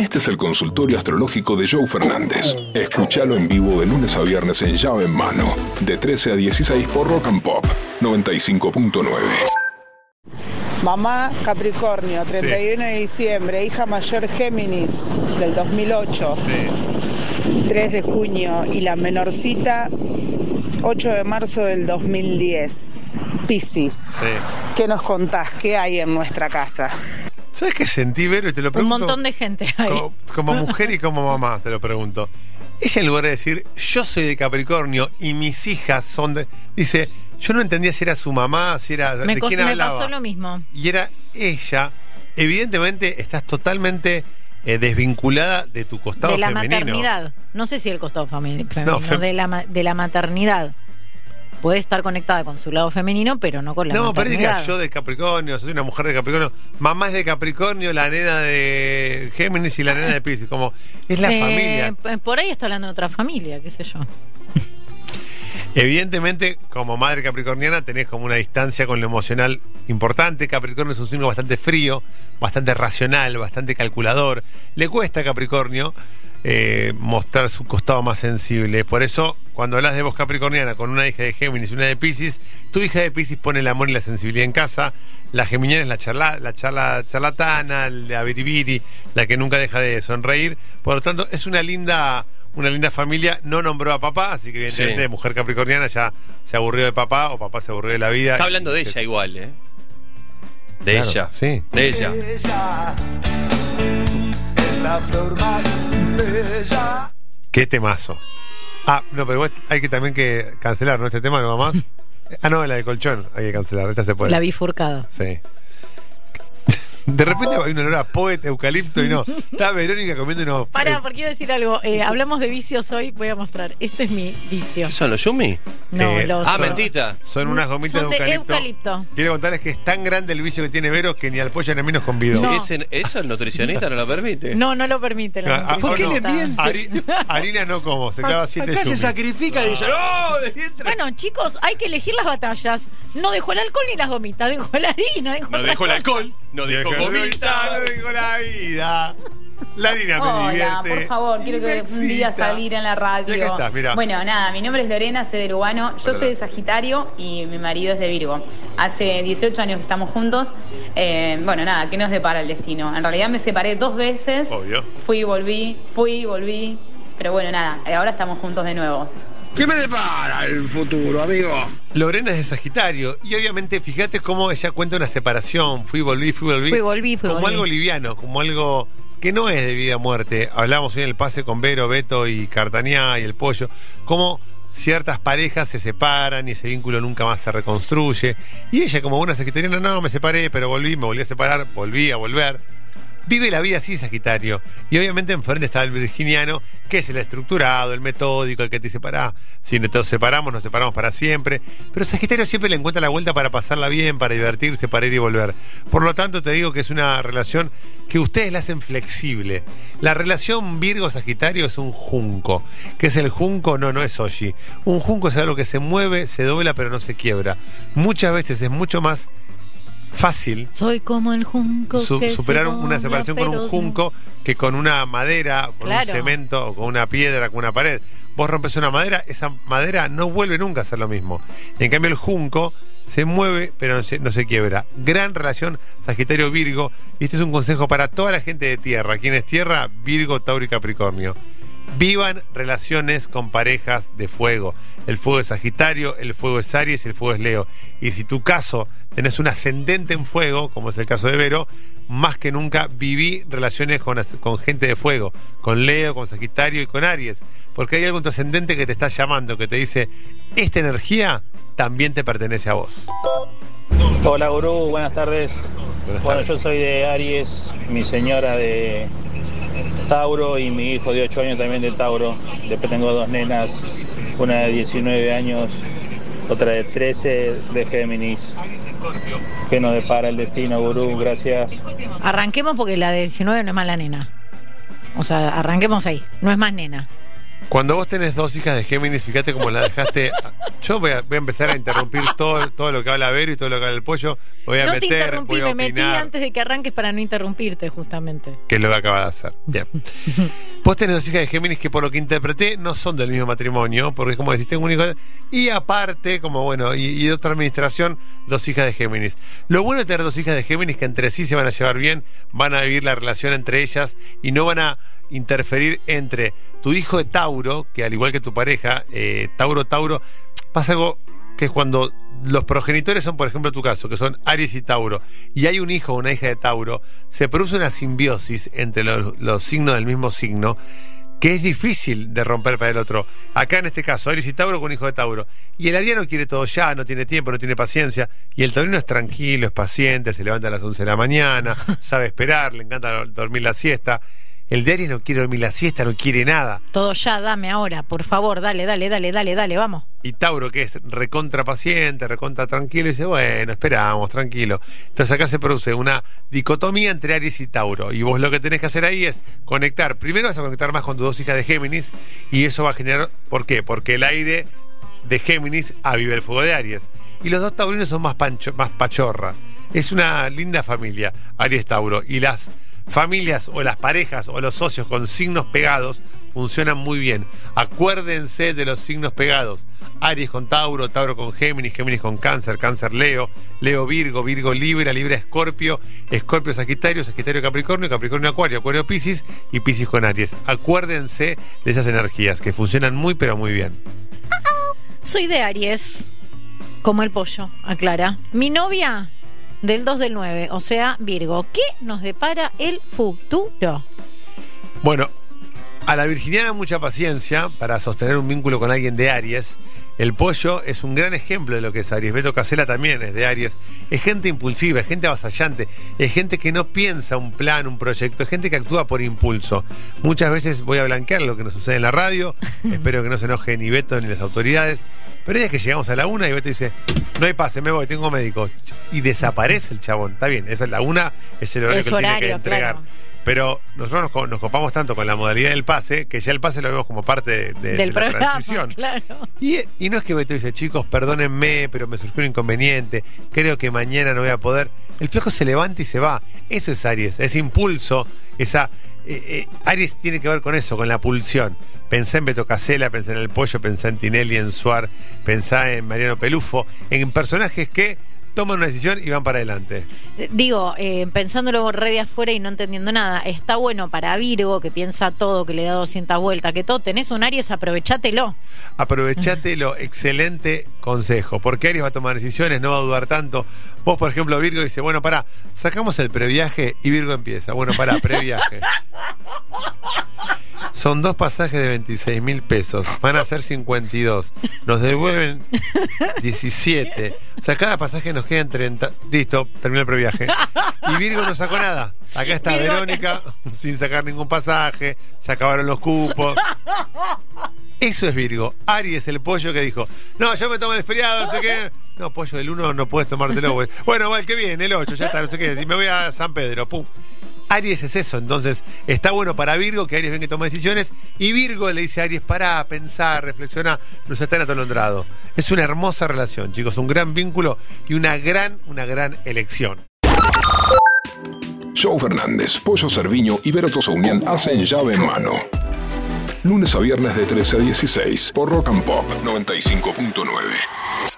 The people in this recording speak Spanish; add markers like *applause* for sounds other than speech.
Este es el consultorio astrológico de Joe Fernández. Escúchalo en vivo de lunes a viernes en llave en mano, de 13 a 16 por Rock and Pop 95.9. Mamá Capricornio, 31 de diciembre, hija mayor Géminis del 2008, 3 de junio y la menorcita 8 de marzo del 2010, Piscis. ¿Qué nos contás? ¿Qué hay en nuestra casa? ¿Sabes qué sentí, Vero? Y te lo Un pregunto. montón de gente ahí. Como, como mujer y como mamá, te lo pregunto. Ella en lugar de decir, yo soy de Capricornio y mis hijas son de... Dice, yo no entendía si era su mamá, si era... Me, ¿De quién me hablaba? pasó lo mismo. Y era ella. Evidentemente estás totalmente eh, desvinculada de tu costado de la femenino. maternidad. No sé si el costado femenino, No, fem- de, la, ma- de la maternidad. Puede estar conectada con su lado femenino, pero no con la No, pero diga yo de Capricornio, soy una mujer de Capricornio. Mamá es de Capricornio, la nena de Géminis y la nena de Pisces. Como, es la Eh, familia. p- Por ahí está hablando de otra familia, qué sé yo. Evidentemente, como madre capricorniana, tenés como una distancia con lo emocional importante. Capricornio es un signo bastante frío, bastante racional, bastante calculador. Le cuesta a Capricornio eh, mostrar su costado más sensible. Por eso, cuando hablas de voz capricorniana con una hija de Géminis y una de Pisces, tu hija de Pisces pone el amor y la sensibilidad en casa. La geminiana es la, charla, la charla, charlatana, la biribiri, la que nunca deja de sonreír. Por lo tanto, es una linda una linda familia, no nombró a papá, así que evidentemente Sí. mujer capricorniana ya se aburrió de papá o papá se aburrió de la vida. Está hablando de ella igual, ¿eh? De Claro, ella. sí. De ella. Qué temazo. Ah, no, pero hay que también que cancelar, ¿no? Este tema no va más. Ah, no, la de colchón, hay que cancelar, esta se puede. La bifurcada. Sí. De repente hay un olor a poeta, eucalipto y no. Está Verónica comiendo unos. Pará, porque quiero decir algo. Eh, hablamos de vicios hoy, voy a mostrar. Este es mi vicio. ¿Qué son los Yumi? No, Eh, los. Ah, mentita. Son unas gomitas Son de de eucalipto. eucalipto. Quiero contarles que es tan grande el vicio que tiene Vero que ni al pollo ni a mí nos convidó. No. Ese- eso el nutricionista no lo permite. No, no lo permite. la Ah, ah, ¿Por qué no. le mientes? Hari- *laughs* harina no como, se clava siete Acá se yumi. sacrifica y ella, ¡no! le entra". Bueno, chicos, hay que elegir las batallas. No dejó el alcohol ni las gomitas, dejó la harina, dejó No otra dejó el alcohol, no Dejó gomita. no dejó la vida. La harina me Hola, divierte. por favor, quiero que un día salir en la radio. Y acá estás, mira. Bueno, nada, mi nombre es Lorena, soy de Lugano. Yo Hola, soy de. Sagitario y mi marido es de Virgo. Hace 18 años que estamos juntos. Eh, bueno, nada, ¿qué nos depara el destino? En realidad me separé dos veces. Obvio. Fui y volví, fui y volví. Pero bueno, nada, ahora estamos juntos de nuevo. ¿Qué me depara el futuro, amigo? Lorena es de Sagitario. Y obviamente, fíjate cómo ella cuenta una separación. Fui, volví, fui, volví. Fui, volví, fui, Como volví. algo liviano, como algo que no es de vida o muerte. Hablamos hoy en el pase con Vero, Beto y Cartañá y el pollo. Cómo ciertas parejas se separan y ese vínculo nunca más se reconstruye. Y ella, como buena sagitariana, no, me separé, pero volví, me volví a separar, volví a volver. Vive la vida así, Sagitario. Y obviamente enfrente está el virginiano, que es el estructurado, el metódico, el que te dice, pará, si nos separamos, nos separamos para siempre. Pero Sagitario siempre le encuentra la vuelta para pasarla bien, para divertirse, para ir y volver. Por lo tanto, te digo que es una relación que ustedes la hacen flexible. La relación Virgo-Sagitario es un junco. ¿Qué es el junco? No, no es Oshi. Un junco es algo que se mueve, se dobla, pero no se quiebra. Muchas veces es mucho más fácil Soy como el junco. su- que superar una separación con un junco que con una madera, con un cemento o con una piedra, con una pared. Vos rompes una madera, esa madera no vuelve nunca a ser lo mismo. En cambio, el junco se mueve, pero no se, no se quiebra. Gran relación Sagitario-Virgo. Y este es un consejo para toda la gente de tierra. ¿Quién es tierra? Virgo, Tauro y Capricornio. Vivan relaciones con parejas de fuego. El fuego es Sagitario, el fuego es Aries y el fuego es Leo. Y si tu caso tenés un ascendente en fuego, como es el caso de Vero, más que nunca viví relaciones con, con gente de fuego, con Leo, con Sagitario y con Aries. Porque hay algo en tu ascendente que te está llamando, que te dice, esta energía también te pertenece a vos. Hola Gurú, buenas tardes. Buenas bueno, yo soy de Aries, mi señora de Tauro y mi hijo de 8 años también de Tauro. Después tengo dos nenas, una de 19 años, otra de 13 de Géminis. Que nos depara el destino, Gurú, gracias. Arranquemos porque la de 19 no es más la nena. O sea, arranquemos ahí. No es más nena. Cuando vos tenés dos hijas de Géminis, fíjate cómo la dejaste. *laughs* Yo voy a, voy a empezar a interrumpir todo, todo lo que habla Vero y todo lo que habla el pollo. Voy a no te meter, interrumpí, voy a me metí antes de que arranques para no interrumpirte, justamente. que es lo que acaba de hacer. Bien. *laughs* Vos tenés dos hijas de Géminis que por lo que interpreté no son del mismo matrimonio, porque es como decís, tengo un hijo y aparte, como bueno, y, y de otra administración, dos hijas de Géminis. Lo bueno de tener dos hijas de Géminis que entre sí se van a llevar bien, van a vivir la relación entre ellas y no van a interferir entre tu hijo de Tauro, que al igual que tu pareja, eh, Tauro, Tauro, pasa algo que es cuando los progenitores son, por ejemplo, tu caso, que son Aries y Tauro, y hay un hijo o una hija de Tauro, se produce una simbiosis entre los, los signos del mismo signo que es difícil de romper para el otro. Acá en este caso, Aries y Tauro con hijo de Tauro. Y el ariano quiere todo ya, no tiene tiempo, no tiene paciencia. Y el taurino es tranquilo, es paciente, se levanta a las 11 de la mañana, *laughs* sabe esperar, le encanta dormir la siesta. El de Aries no quiere dormir la siesta, no quiere nada. Todo ya, dame ahora, por favor, dale, dale, dale, dale, dale, vamos. Y Tauro, que es recontra paciente, recontra tranquilo, dice, bueno, esperamos, tranquilo. Entonces acá se produce una dicotomía entre Aries y Tauro. Y vos lo que tenés que hacer ahí es conectar. Primero vas a conectar más con tus dos hijas de Géminis y eso va a generar... ¿Por qué? Porque el aire de Géminis aviva el fuego de Aries. Y los dos taurinos son más, pancho, más pachorra. Es una linda familia, Aries-Tauro. Y las familias o las parejas o los socios con signos pegados funcionan muy bien. Acuérdense de los signos pegados. Aries con Tauro, Tauro con Géminis, Géminis con Cáncer, Cáncer Leo, Leo Virgo, Virgo Libra, Libra Escorpio, Escorpio Sagitario, Sagitario Capricornio, Capricornio Acuario, Acuario Piscis y Piscis con Aries. Acuérdense de esas energías que funcionan muy pero muy bien. Soy de Aries, como el pollo, aclara. Mi novia del 2 del 9, o sea, Virgo. ¿Qué nos depara el futuro? Bueno, a la virginiana mucha paciencia para sostener un vínculo con alguien de Aries. El pollo es un gran ejemplo de lo que es Aries. Beto Casela también es de Aries. Es gente impulsiva, es gente avasallante, es gente que no piensa un plan, un proyecto, es gente que actúa por impulso. Muchas veces voy a blanquear lo que nos sucede en la radio. *laughs* Espero que no se enoje ni Beto ni las autoridades. Pero es que llegamos a la una y Beto dice, no hay pase, me voy, tengo médico. Y desaparece el chabón. Está bien, esa es la una, es el horario Es que él tiene que entregar. claro. Pero nosotros nos, co- nos copamos tanto con la modalidad del pase que ya el pase lo vemos como parte de, de- Del de la programa, transición. *laughs* claro. Y, y no es que Beto dice, chicos, perdónenme, pero me surgió un inconveniente, creo que mañana no voy a poder. El flaco se levanta y se va. Eso es Aries, ese impulso, esa... eh, eh, Aries tiene que ver con eso, con la pulsión. Pensé en Beto Casela, pensé en El Pollo, pensé en Tinelli, en Suar, pensé en Mariano Pelufo, en personajes que toman una decisión y van para adelante. Eh, Digo, eh, pensándolo re de afuera y no entendiendo nada, está bueno para Virgo, que piensa todo, que le da 200 vueltas, que todo, tenés un Aries, aprovechátelo. Aprovechátelo, *laughs* excelente consejo, porque Aries va a tomar decisiones, no va a dudar tanto. Vos, por ejemplo, Virgo dice, bueno, pará, sacamos el previaje y Virgo empieza. Bueno, pará, previaje. *laughs* Son dos pasajes de 26 mil pesos, van a ser 52. Nos devuelven 17. O sea, cada pasaje nos queda en 30. Listo, terminó el previaje. Y Virgo no sacó nada. Acá está Virgo- Verónica sin sacar ningún pasaje, se acabaron los cupos. Eso es Virgo. Aries, el pollo que dijo, no, yo me tomo el feriado, no sé qué. No, pollo, el 1 no puedes tomártelo. Bueno, va el que viene, el 8, ya está, no sé qué. Y me voy a San Pedro, pum. Aries es eso, entonces está bueno para Virgo que Aries venga y toma decisiones y Virgo le dice a Aries, para pensar, reflexiona, nos están atolondrados. Es una hermosa relación, chicos, un gran vínculo y una gran, una gran elección. Joe Fernández, Pollo Cerviño y Vero Unión hacen llave en mano. Lunes a viernes de 13 a 16 por Rock and Pop 95.9.